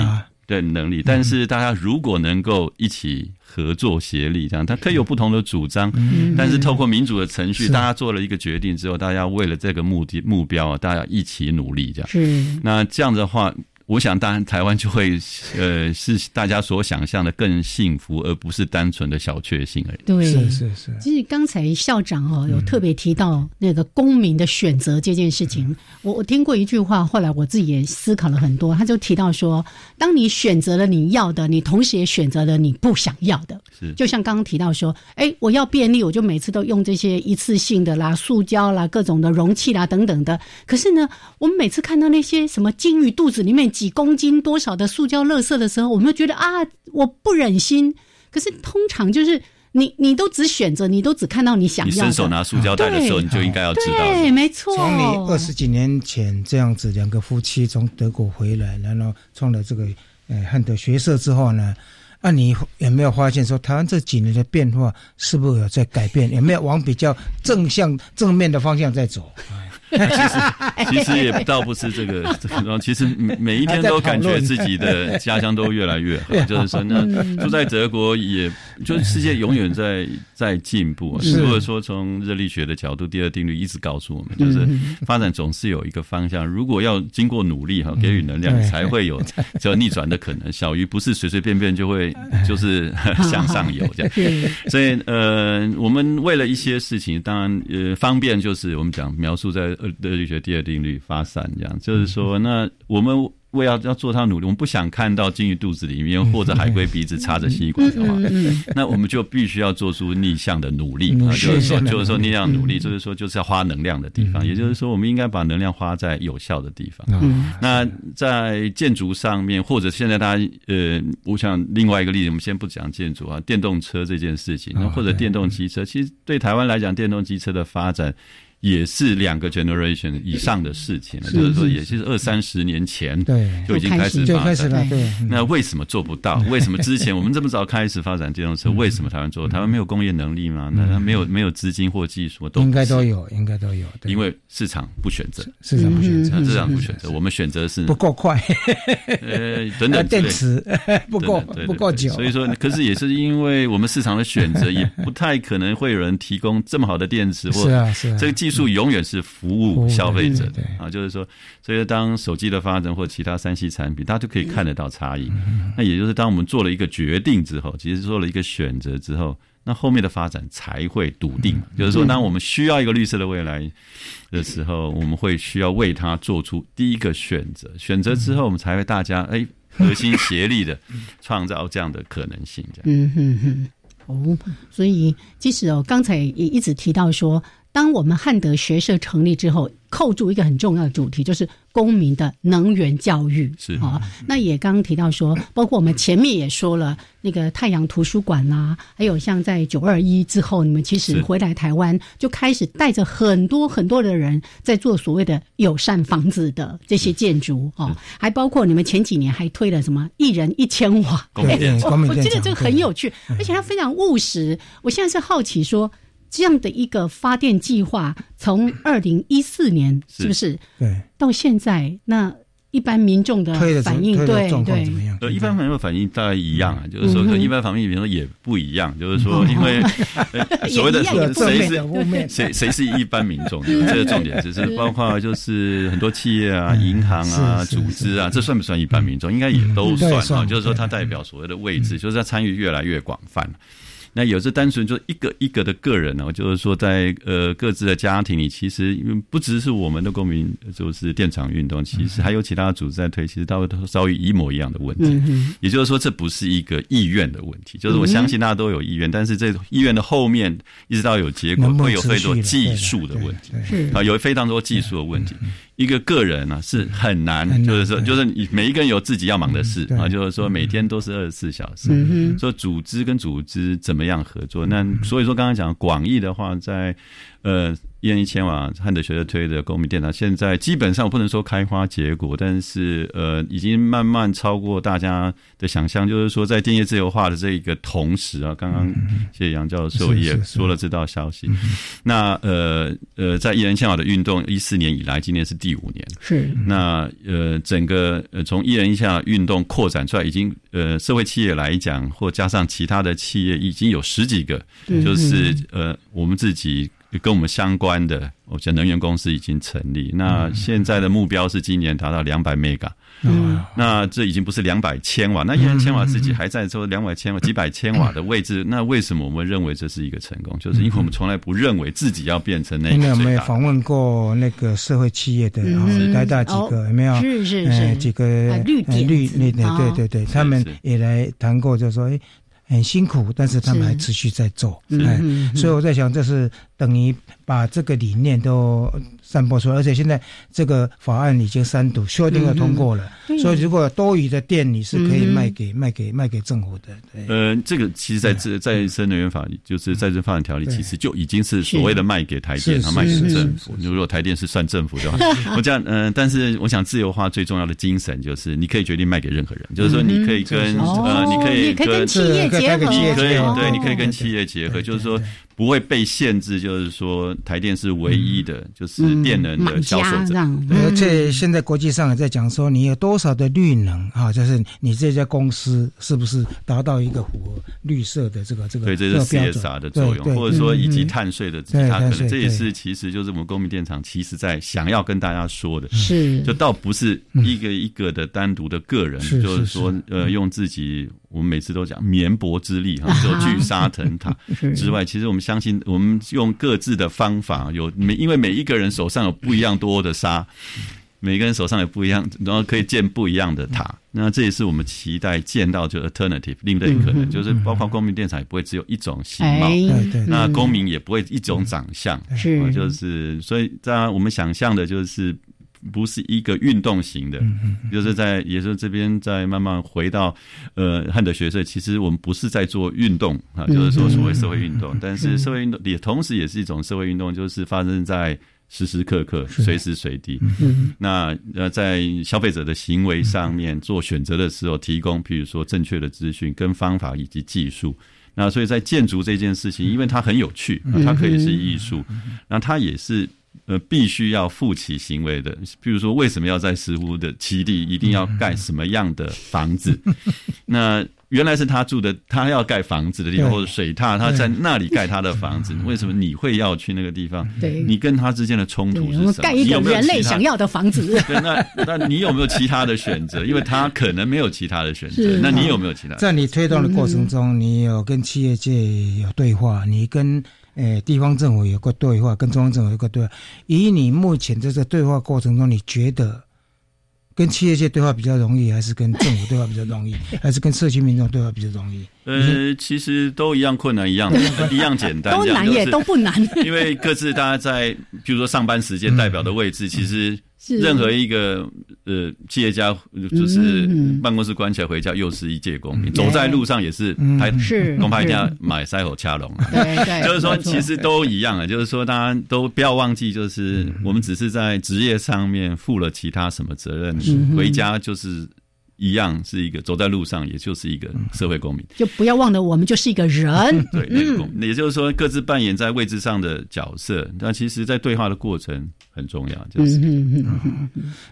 对能力，但是大家如果能够一起合作协力，这样，他可以有不同的主张，但是透过民主的程序，大家做了一个决定之后，大家为了这个目的目标啊，大家一起努力，这样，是，那这样的话。我想，当然，台湾就会，呃，是大家所想象的更幸福，而不是单纯的小确幸而已。对，是是是。其实刚才校长哦，有特别提到那个公民的选择这件事情。我我听过一句话，后来我自己也思考了很多。他就提到说，当你选择了你要的，你同时也选择了你不想要的。是。就像刚刚提到说，哎，我要便利，我就每次都用这些一次性的啦、塑胶啦、各种的容器啦等等的。可是呢，我们每次看到那些什么金鱼肚子里面几公斤多少的塑胶垃圾的时候，我们觉得啊，我不忍心。可是通常就是你，你都只选择，你都只看到你想要。你伸手拿塑胶袋的时候，你就应该要知道。对，没错。从你二十几年前这样子，两个夫妻从德国回来，然后创了这个呃汉德学社之后呢，啊，你有没有发现说台湾这几年的变化是不是有在改变？有没有往比较正向、正面的方向在走？其实其实也倒不是这个，其实每每一天都感觉自己的家乡都越来越好。就是说，那住在德国，也就是世界永远在在进步。如果说从热力学的角度，第二定律一直告诉我们，就是发展总是有一个方向。如果要经过努力哈，给予能量，才会有 叫逆转的可能。小鱼不是随随便便就会就是向上游这样。所以呃，我们为了一些事情，当然呃方便，就是我们讲描述在。热力学第二定律发散，这样就是说，那我们。为要要做他努力，我们不想看到金鱼肚子里面或者海龟鼻子插着吸管的话，那我们就必须要做出逆向的努力啊，就是说，就是说逆向努力，就是说，就是要花能量的地方，也就是说，我们应该把能量花在有效的地方。那在建筑上面，或者现在大家呃，我想另外一个例子，我们先不讲建筑啊，电动车这件事情，或者电动机车，其实对台湾来讲，电动机车的发展。也是两个 generation 以上的事情了，就是说，也是二三十年前就已经开始发展了。对，那为什么做不到？为什么之前 我们这么早开始发展电动车？为什么台湾做？台湾没有工业能力吗？那没有没有资金或技术？都应该都有，应该都有。因为市场不选择，市场不选择，市场不选择。我们选择是不够快，呃，等等，电池不够不够久。所以说，可是也是因为我们市场的选择，也不太可能会有人提供这么好的电池，或是啊是这个技。术永远是服务消费者的啊，就是说，所以当手机的发展或其他三 C 产品，大家就可以看得到差异。那也就是当我们做了一个决定之后，其实做了一个选择之后，那后面的发展才会笃定。就是说，当我们需要一个绿色的未来的时候，我们会需要为它做出第一个选择。选择之后，我们才会大家哎核心协力的创造这样的可能性。这样，嗯哼哼，哦，所以其实哦，刚才也一直提到说。当我们汉德学社成立之后，扣住一个很重要的主题，就是公民的能源教育。是啊，那也刚刚提到说，包括我们前面也说了，那个太阳图书馆啦，还有像在九二一之后，你们其实回来台湾就开始带着很多很多的人在做所谓的友善房子的这些建筑哦，还包括你们前几年还推了什么一人一千瓦，我觉得这个很有趣，而且它非常务实。我现在是好奇说。这样的一个发电计划，从二零一四年是。不是？对，到现在，那一般民众的反应，对对，呃，一般民众反应大概一样啊，就是说，一般反应比如说也不一样，就是说，因为 所谓的谁是谁谁是一般民众，这个重点就是包括就是很多企业啊、银行啊、组织啊，这算不算一般民众？应该也都算啊，就是说，它代表所谓的位置，就是它参与越来越广泛。那有时单纯就一个一个的个人呢，就是说在呃各自的家庭里，其实因为不只是我们的公民，就是电厂运动，其实还有其他组织在推，其实都会遭遇一模一样的问题。也就是说，这不是一个意愿的问题，就是我相信大家都有意愿，但是这意愿的后面一直到有结果，会有非常多技术的问题，啊，有非常多技术的问题。一个个人呢是很难，就是说，就是你每一个人有自己要忙的事啊，就是说每天都是二十四小时。说组织跟组织怎么样合作？那所以说刚刚讲广义的话，在呃。一人一千瓦汉德学社推的公民电厂，现在基本上不能说开花结果，但是呃，已经慢慢超过大家的想象。就是说，在电业自由化的这一个同时啊，刚刚谢谢杨教授也说了这道消息。那呃呃，在一人一千瓦的运动一四年以来，今年是第五年。是那呃，整个呃从一人一千瓦运动扩展出来，已经呃社会企业来讲，或加上其他的企业，已经有十几个，就是呃我们自己。跟我们相关的，我想能源公司已经成立。那现在的目标是今年达到两百 mega。嗯，那这已经不是两百千瓦，那一千千瓦自己还在说两百千瓦、几百千瓦的位置。那为什么我们认为这是一个成功？就是因为我们从来不认为自己要变成那个。有没有访问过那个社会企业的啊？台大几个有没有？是是是，几个绿绿绿的，对对对，他们也来谈过，就说哎。很辛苦，但是他们还持续在做，哎，所以我在想，这是等于把这个理念都散播出来，而且现在这个法案已经三读修订了通过了，所以如果多余的电你是可以卖给卖给卖给政府的。呃，这个其实在这再生能源法，就是在这发展条例，其实就已经是所谓的卖给台电，卖给政府。如果台电是算政府的话，我这样，嗯，但是我想自由化最重要的精神就是你可以决定卖给任何人，就是说你可以跟呃，你可以跟企业。开个企业可以，对，你可以跟企业结合，就是说不会被限制，就是说台电是唯一的，就是电能的销售者。而且现在国际上也在讲说，你有多少的绿能啊？就是你这家公司是不是达到一个符合绿色的这个这个对，这是 CSR 的作用，或者说以及碳税的其他可能，这也是其实就是我们公民电厂其实在想要跟大家说的，是。就倒不是一个一个的单独的个人，就是说呃用自己。我们每次都讲绵薄之力哈，就聚沙成塔 之外，其实我们相信，我们用各自的方法，有每因为每一个人手上有不一样多的沙，每个人手上有不一样，然后可以建不一样的塔。那这也是我们期待见到就 alternative 另类可能，就是包括公民电厂也不会只有一种形貌，那公民也不会一种长相，是就是所以在我们想象的就是。不是一个运动型的，就是在也是这边在慢慢回到呃汉德学社。其实我们不是在做运动啊，就是说所谓社会运动，但是社会运动也同时也是一种社会运动，就是发生在时时刻刻、随时随地。那呃，在消费者的行为上面做选择的时候，提供譬如说正确的资讯、跟方法以及技术。那所以在建筑这件事情，因为它很有趣，它可以是艺术，那它也是。呃，必须要负起行为的，比如说，为什么要在石湖的基地一定要盖什么样的房子？那原来是他住的，他要盖房子的地方，或者水塔，他在那里盖他的房子。为什么你会要去那个地方？对，你跟他之间的冲突是什么？盖一个人类想要的房子。对，那那你有没有其他的选择？因为他可能没有其他的选择。那你有没有其他？在你推动的过程中，你有跟企业界有对话？你跟？诶，地方政府有个对话，跟中央政府有个对话。以你目前在这对话过程中，你觉得跟企业界对话比较容易，还是跟政府对话比较容易，还是跟社区民众对话比较容易？呃，其实都一样困难，一样 一样简单，都难也都不难。因为各自大家在，比如说上班时间代表的位置，其实。任何一个呃企业家，就是办公室关起来回家，又是一介公民，走在路上也是，是恐怕一定要买塞口掐龙。对，就是说其实都一样啊，就是说大家都不要忘记，就是我们只是在职业上面负了其他什么责任，回家就是。一样是一个走在路上，也就是一个社会公民。就不要忘了，我们就是一个人。对，那也就是说，各自扮演在位置上的角色。但其实，在对话的过程很重要。就是，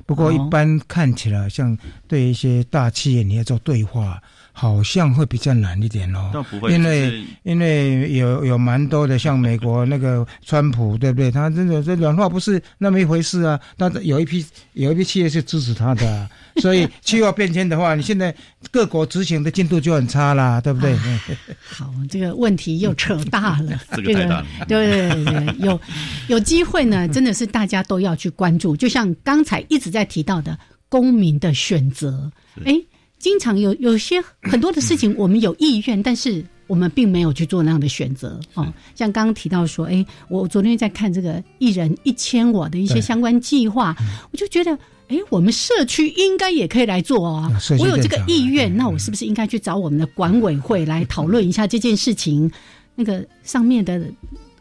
不过一般看起来，像对一些大企业，你要做对话。好像会比较难一点哦，因为因为有有蛮多的，像美国那个川普，对不对？他真的这软化不是那么一回事啊。但有一批有一批企业是支持他的，所以气候变迁的话，你现在各国执行的进度就很差啦，对不对？好，这个问题又扯大了，这个太大了。对对对，有有机会呢，真的是大家都要去关注。就像刚才一直在提到的公民的选择，哎，经常有有些很多的事情，我们有意愿，但是。我们并没有去做那样的选择哦，像刚刚提到说，哎，我昨天在看这个一人一千瓦的一些相关计划，我就觉得，哎，我们社区应该也可以来做啊，我有这个意愿，那我是不是应该去找我们的管委会来讨论一下这件事情？那个上面的。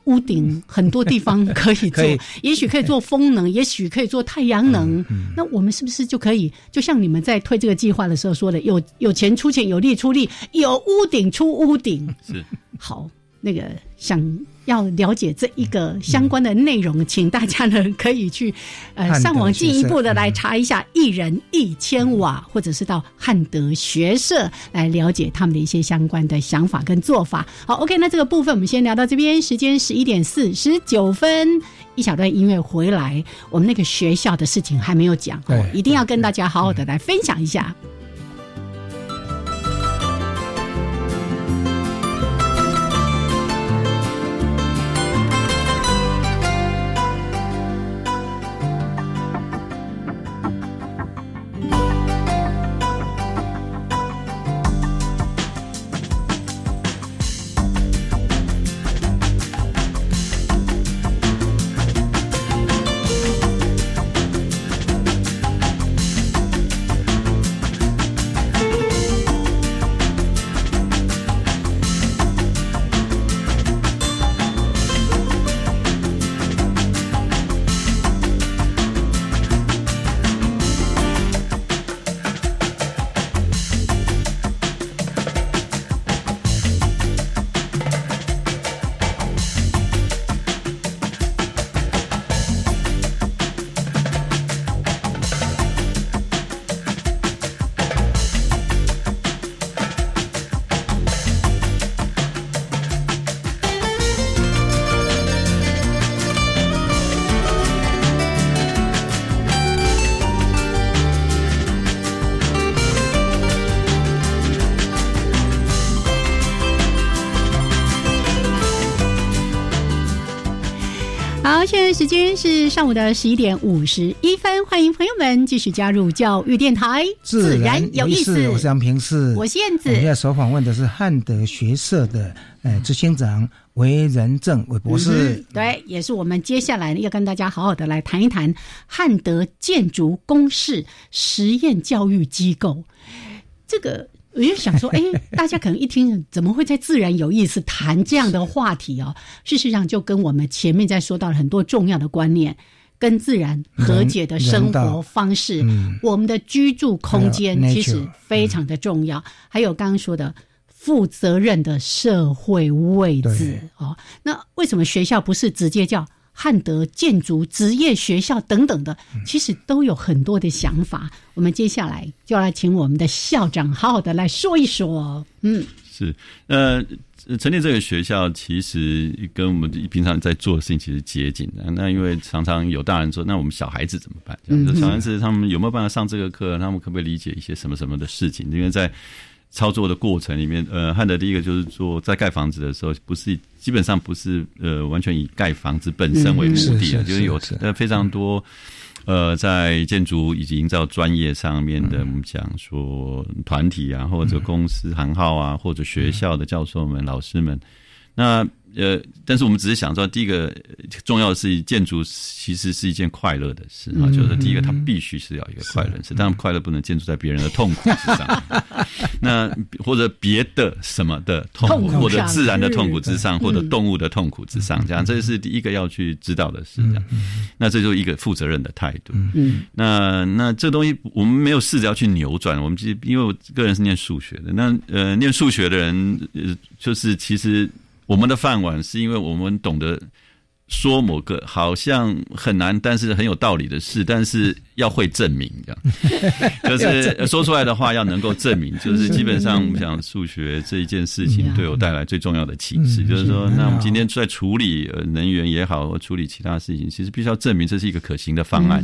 屋顶很多地方可以做，也许可以做风能，也许可以做太阳能。那我们是不是就可以，就像你们在推这个计划的时候说的，有有钱出钱，有力出力，有屋顶出屋顶？是好。那个想要了解这一个相关的内容，请大家呢可以去 呃上网进一步的来查一下一人一千瓦，或者是到汉德学社来了解他们的一些相关的想法跟做法。好，OK，那这个部分我们先聊到这边，时间十一点四十九分，一小段音乐回来，我们那个学校的事情还没有讲，一定要跟大家好好的来分享一下。现是上午的十一点五十一分，欢迎朋友们继续加入教育电台，自然有意思。我是杨平，是我是燕子。我们要首访问的是汉德学社的呃执行长韦仁正韦博士，对，也是我们接下来要跟大家好好的来谈一谈汉德建筑公式实验教育机构这个。我就想说，哎，大家可能一听，怎么会在自然有意思谈这样的话题哦？事实上，就跟我们前面在说到了很多重要的观念，跟自然和解的生活方式，我们的居住空间其实非常的重要。还有刚刚说的负责任的社会位置哦。那为什么学校不是直接叫？汉德建筑职业学校等等的，其实都有很多的想法。我们接下来就要来请我们的校长好好的来说一说。嗯，是呃，成立这个学校其实跟我们平常在做的事情其实接近的。那因为常常有大人说，那我们小孩子怎么办？小孩子他们有没有办法上这个课？他们可不可以理解一些什么什么的事情？因为在操作的过程里面，呃，汉德第一个就是说，在盖房子的时候，不是基本上不是呃完全以盖房子本身为目的的，就是有呃非常多呃在建筑以及营造专业上面的，我们讲说团体啊，或者公司行号啊，或者学校的教授们、老师们，那。呃，但是我们只是想说，第一个重要的是建筑其实是一件快乐的事啊，就是第一个它必须是要一个快乐的事，当然快乐不能建筑在别人的痛苦之上，那或者别的什么的痛苦，或者自然的痛苦之上，或者动物的痛苦之上，这样这是第一个要去知道的事。这样，那这就是一个负责任的态度。嗯，那那这东西我们没有试着要去扭转，我们其实因为我个人是念数学的，那呃，念数学的人呃，就是其实。我们的饭碗是因为我们懂得说某个好像很难，但是很有道理的事，但是要会证明，这样。就是说出来的话要能够证明。就是基本上，我们讲数学这一件事情对我带来最重要的启示，就是说，那我们今天在处理能源也好，或处理其他事情，其实必须要证明这是一个可行的方案。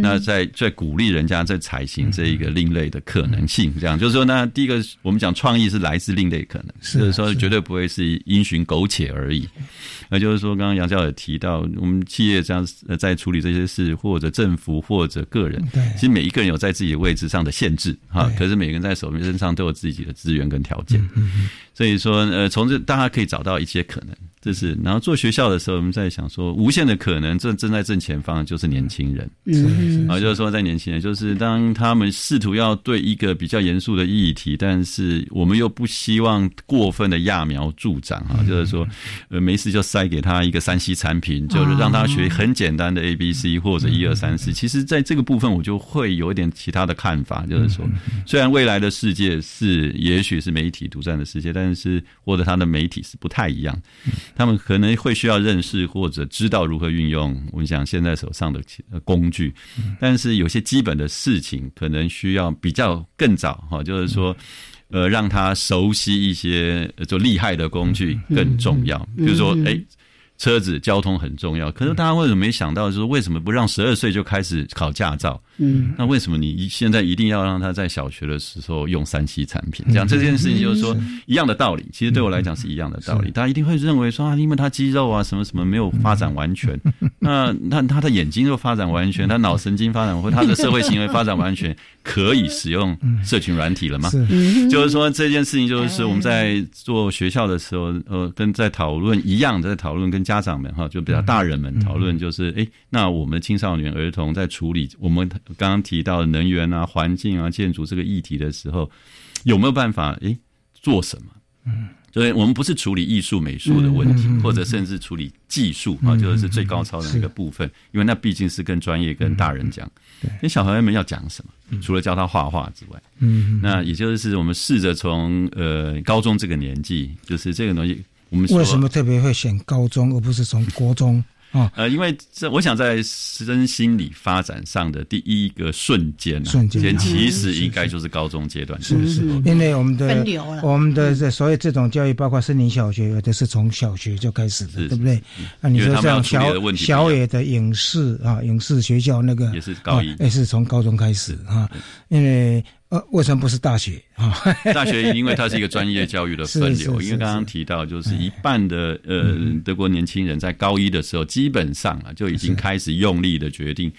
那在在鼓励人家在采行这一个另类的可能性，这样就是说，那第一个我们讲创意是来自另类可能，就是说绝对不会是因循苟且而已。那就是说，刚刚杨教也提到，我们企业这样在处理这些事，或者政府或者个人，其实每一个人有在自己的位置上的限制哈，可是每个人在手身上都有自己的资源跟条件，所以说，呃，从这大家可以找到一些可能。这是，然后做学校的时候，我们在想说，无限的可能正正在正前方，就是年轻人。嗯，啊，就是说，在年轻人，就是当他们试图要对一个比较严肃的议题，但是我们又不希望过分的揠苗助长啊，就是说，呃，没事就塞给他一个三 C 产品，就是让他学很简单的 A B C 或者一二三四。其实，在这个部分，我就会有一点其他的看法，就是说，虽然未来的世界是也许是媒体独占的世界，但是或者他的媒体是不太一样。他们可能会需要认识或者知道如何运用我们讲现在手上的工具，但是有些基本的事情可能需要比较更早哈，就是说，呃，让他熟悉一些就厉害的工具更重要，比如说，哎。车子交通很重要，可是大家为什么没想到，就是为什么不让十二岁就开始考驾照？嗯，那为什么你现在一定要让他在小学的时候用三 C 产品？这样这件事情就是说一样的道理，其实对我来讲是一样的道理。大家一定会认为说啊，因为他肌肉啊什么什么没有发展完全，那那他的眼睛又发展完全，他脑神经发展或他的 社会行为发展完全，可以使用社群软体了吗？就是说这件事情就是我们在做学校的时候，呃，跟在讨论一样的，在讨论跟家长们哈，就比较大人们讨论，就是哎，那我们青少年儿童在处理我们刚刚提到的能源啊、环境啊、建筑这个议题的时候，有没有办法哎做什么？嗯，所以我们不是处理艺术美术的问题，或者甚至处理技术啊，就是最高超的那个部分，因为那毕竟是跟专业跟大人讲。那小孩们要讲什么？除了教他画画之外，嗯，那也就是我们试着从呃高中这个年纪，就是这个东西。为什么特别会选高中而不是从国中啊？呃，因为这我想在身心理发展上的第一个瞬间，瞬间其实应该就是高中阶段，是是。因为我们的我们的这所有这种教育，包括森林小学，有的是从小学就开始的，对不对？那你说像小小野的影视啊，影视学校那个也是高一，也是从高中开始啊，因为呃。为什么不是大学啊？大学因为它是一个专业教育的分流，因为刚刚提到，就是一半的呃德国年轻人在高一的时候，基本上啊就已经开始用力的决定，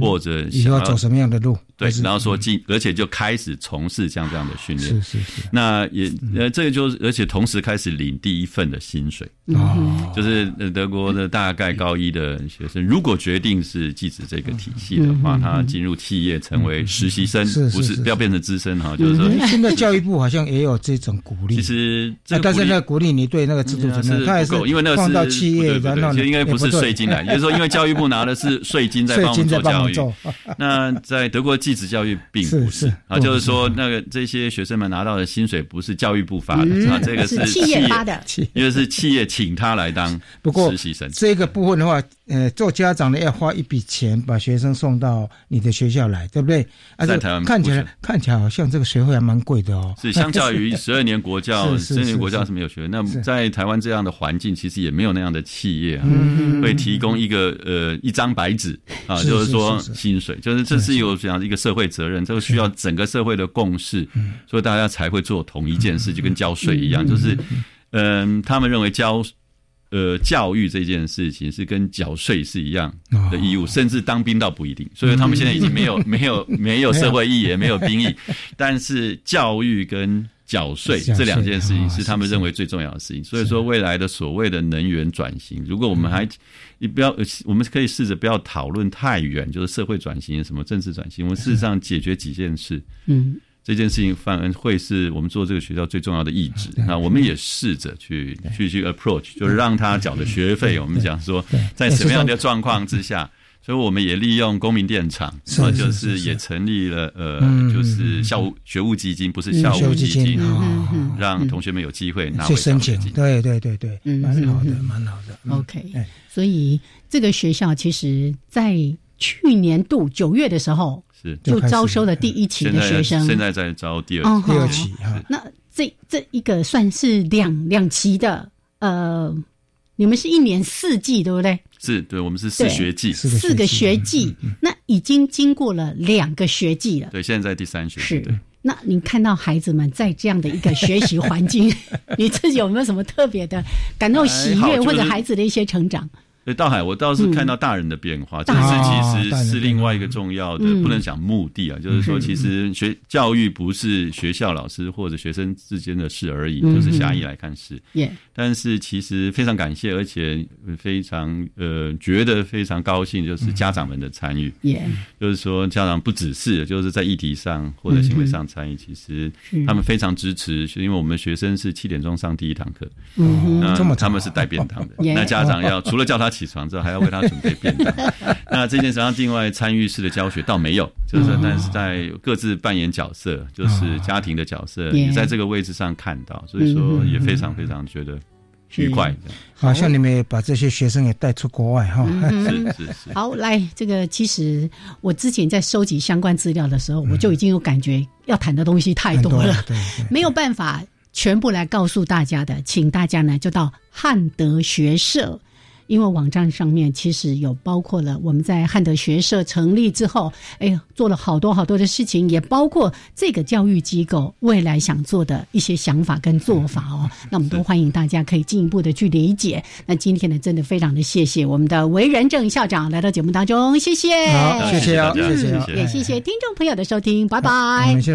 或者想要走什么样的路。对，然后说进，而且就开始从事像这样的训练。是是是。那也呃，这个就是，而且同时开始领第一份的薪水。哦。就是德国的大概高一的学生，如果决定是继子这个体系的话，他进入企业成为实习生，不是不要变成资深哈。就是说，现在教育部好像也有这种鼓励。其实，但是那鼓励你对那个制度怎么样？不够，因为那放到企业，然后应该不是税金来，也就是说，因为教育部拿的是税金在帮我们做教育。那在德国。继子教育并不是啊，就是说那个这些学生们拿到的薪水不是教育部发的啊，这个是企业发的，因为是企业请他来当实习生。这个部分的话。呃，做家长的要花一笔钱把学生送到你的学校来，对不对？在台湾看起来看起来好像这个学费还蛮贵的哦。是相较于 十二年国教，十二年国教是没有学。那在台湾这样的环境，其实也没有那样的企业啊，会提供一个呃一张白纸啊，就是说薪水，就是这是有这样一个社会责任，这个需要整个社会的共识，所以大家才会做同一件事，就跟交税一样，就是嗯，他们认为交。呃，教育这件事情是跟缴税是一样的义务，甚至当兵倒不一定。所以他们现在已经没有没有 没有社会意义，也没有兵役。但是教育跟缴税这两件事情是他们认为最重要的事情。所以说，未来的所谓的能源转型，如果我们还你不要，我们可以试着不要讨论太远，就是社会转型什么政治转型，我们事实上解决几件事。嗯。这件事情反而会是我们做这个学校最重要的意志。那我们也试着去去去 approach，就是让他缴的学费，我们讲说在什么样的状况之下，所以我们也利用公民电厂，就是也成立了呃，就是校务学务基金，不是校务基金，让同学们有机会拿回申请。对对对对，蛮好的，蛮好的。OK，所以这个学校其实在。去年度九月的时候是就招收了第一期的学生，现在在招第二第二期哈。那这这一个算是两两期的，呃，你们是一年四季对不对？是对，我们是四学季，四个学季，那已经经过了两个学季了。对，现在在第三学季。是，那你看到孩子们在这样的一个学习环境，你自己有没有什么特别的感到喜悦，或者孩子的一些成长？对，道海，我倒是看到大人的变化，这是其实是另外一个重要的，不能讲目的啊，就是说，其实学教育不是学校老师或者学生之间的事而已，就是狭义来看是。但是其实非常感谢，而且非常呃觉得非常高兴，就是家长们的参与。就是说家长不只是就是在议题上或者行为上参与，其实他们非常支持，因为我们学生是七点钟上第一堂课，那他们是带便当的，那家长要除了叫他。起床之后还要为他准备便当，那这件事上另外参与式的教学倒没有，就是但是在各自扮演角色，就是家庭的角色也在这个位置上看到，所以说也非常非常觉得愉快。好像你们也把这些学生也带出国外哈。是是是。好，来这个其实我之前在收集相关资料的时候，我就已经有感觉要谈的东西太多了，没有办法全部来告诉大家的，请大家呢就到汉德学社。因为网站上面其实有包括了我们在汉德学社成立之后，哎，做了好多好多的事情，也包括这个教育机构未来想做的一些想法跟做法哦。那我们都欢迎大家可以进一步的去理解。那今天呢，真的非常的谢谢我们的韦仁正校长来到节目当中，谢谢，好，谢谢啊，谢谢，也谢谢听众朋友的收听，拜拜。